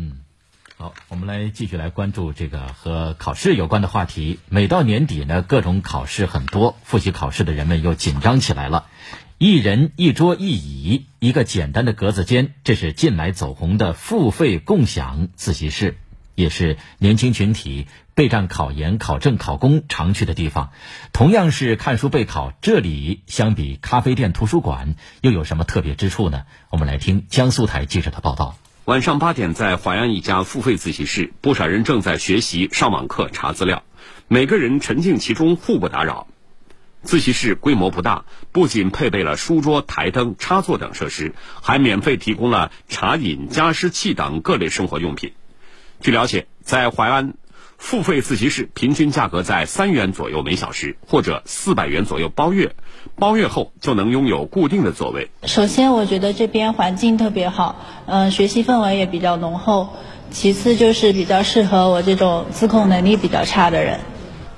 嗯，好，我们来继续来关注这个和考试有关的话题。每到年底呢，各种考试很多，复习考试的人们又紧张起来了。一人一桌一椅，一个简单的格子间，这是近来走红的付费共享自习室，也是年轻群体备战考研、考证、考公常去的地方。同样是看书备考，这里相比咖啡店、图书馆又有什么特别之处呢？我们来听江苏台记者的报道。晚上八点，在淮安一家付费自习室，不少人正在学习、上网课、查资料，每个人沉浸其中，互不打扰。自习室规模不大，不仅配备了书桌、台灯、插座等设施，还免费提供了茶饮、加湿器等各类生活用品。据了解，在淮安，付费自习室平均价格在三元左右每小时，或者四百元左右包月。包月后就能拥有固定的座位。首先，我觉得这边环境特别好，嗯，学习氛围也比较浓厚。其次，就是比较适合我这种自控能力比较差的人。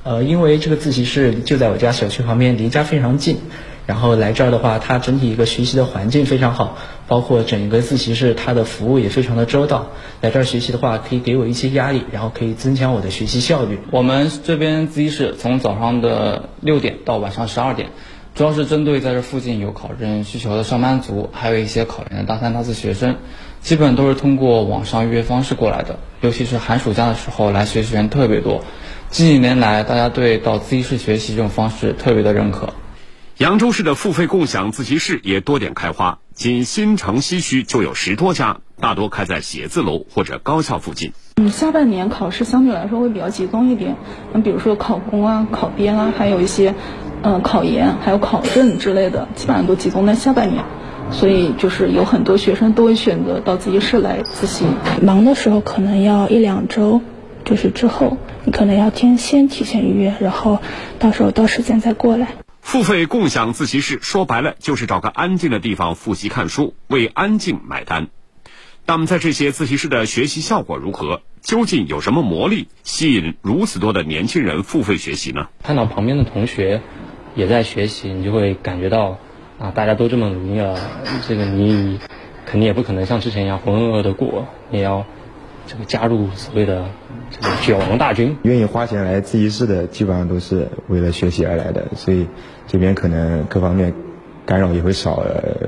呃，因为这个自习室就在我家小区旁边，离家非常近。然后来这儿的话，它整体一个学习的环境非常好，包括整个自习室它的服务也非常的周到。来这儿学习的话，可以给我一些压力，然后可以增强我的学习效率。我们这边自习室从早上的六点到晚上十二点。主要是针对在这附近有考证需求的上班族，还有一些考研的大三、大四学生，基本都是通过网上预约方式过来的。尤其是寒暑假的时候，来学习的人特别多。近几年来，大家对到自习室学习这种方式特别的认可。扬州市的付费共享自习室也多点开花，仅新城西区就有十多家，大多开在写字楼或者高校附近。嗯，下半年考试相对来说会比较集中一点，那比如说考公啊、考编啊，还有一些。嗯，考研还有考证之类的，基本上都集中在下半年，所以就是有很多学生都会选择到自习室来自习。忙的时候可能要一两周，就是之后你可能要先先提前预约，然后到时候到时间再过来。付费共享自习室说白了就是找个安静的地方复习看书，为安静买单。那么在这些自习室的学习效果如何？究竟有什么魔力吸引如此多的年轻人付费学习呢？看到旁边的同学。也在学习，你就会感觉到，啊，大家都这么努力了，这个你肯定也不可能像之前一样浑浑噩噩的过，也要这个加入所谓的这个卷王大军。愿意花钱来自习室的，基本上都是为了学习而来的，所以这边可能各方面干扰也会少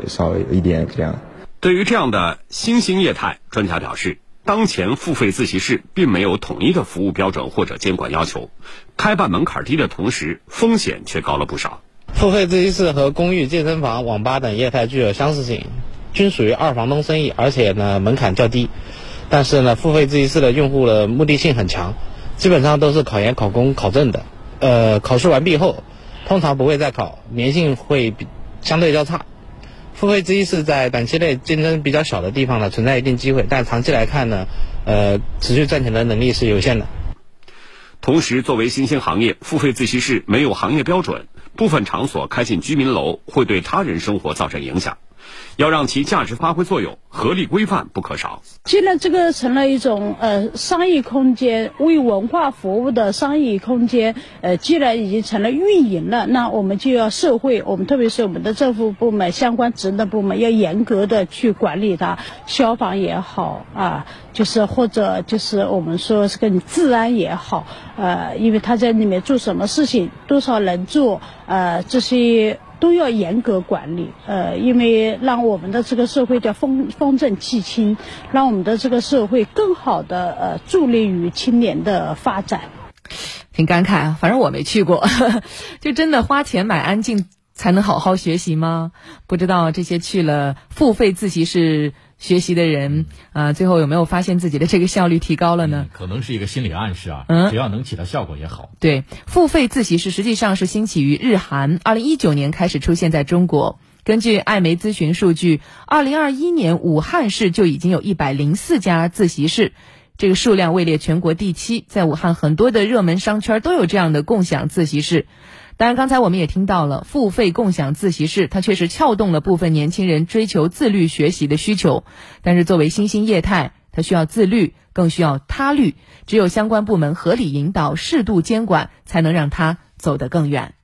少一点这样。对于这样的新兴业态，专家表示。当前付费自习室并没有统一的服务标准或者监管要求，开办门槛低的同时，风险却高了不少。付费自习室和公寓、健身房、网吧等业态具有相似性，均属于二房东生意，而且呢门槛较低。但是呢，付费自习室的用户的目的性很强，基本上都是考研、考公、考证的。呃，考试完毕后，通常不会再考，粘性会比相对较差。付费自习室在短期内竞争比较小的地方呢，存在一定机会，但长期来看呢，呃，持续赚钱的能力是有限的。同时，作为新兴行业，付费自习室没有行业标准，部分场所开进居民楼会对他人生活造成影响。要让其价值发挥作用，合理规范不可少。既然这个成了一种呃商业空间，为文化服务的商业空间，呃，既然已经成了运营了，那我们就要社会，我们特别是我们的政府部门、相关职能部门，要严格的去管理它。消防也好啊，就是或者就是我们说这个治安也好，呃，因为他在里面做什么事情，多少人做，呃，这些。都要严格管理，呃，因为让我们的这个社会叫风风正气清，让我们的这个社会更好的呃助力于青年的发展。挺感慨啊，反正我没去过，就真的花钱买安静才能好好学习吗？不知道这些去了付费自习室。学习的人啊，最后有没有发现自己的这个效率提高了呢？可能是一个心理暗示啊，嗯，只要能起到效果也好。对，付费自习室实际上是兴起于日韩，二零一九年开始出现在中国。根据艾媒咨询数据，二零二一年武汉市就已经有一百零四家自习室，这个数量位列全国第七。在武汉，很多的热门商圈都有这样的共享自习室。当然，刚才我们也听到了付费共享自习室，它确实撬动了部分年轻人追求自律学习的需求。但是，作为新兴业态，它需要自律，更需要他律。只有相关部门合理引导、适度监管，才能让它走得更远。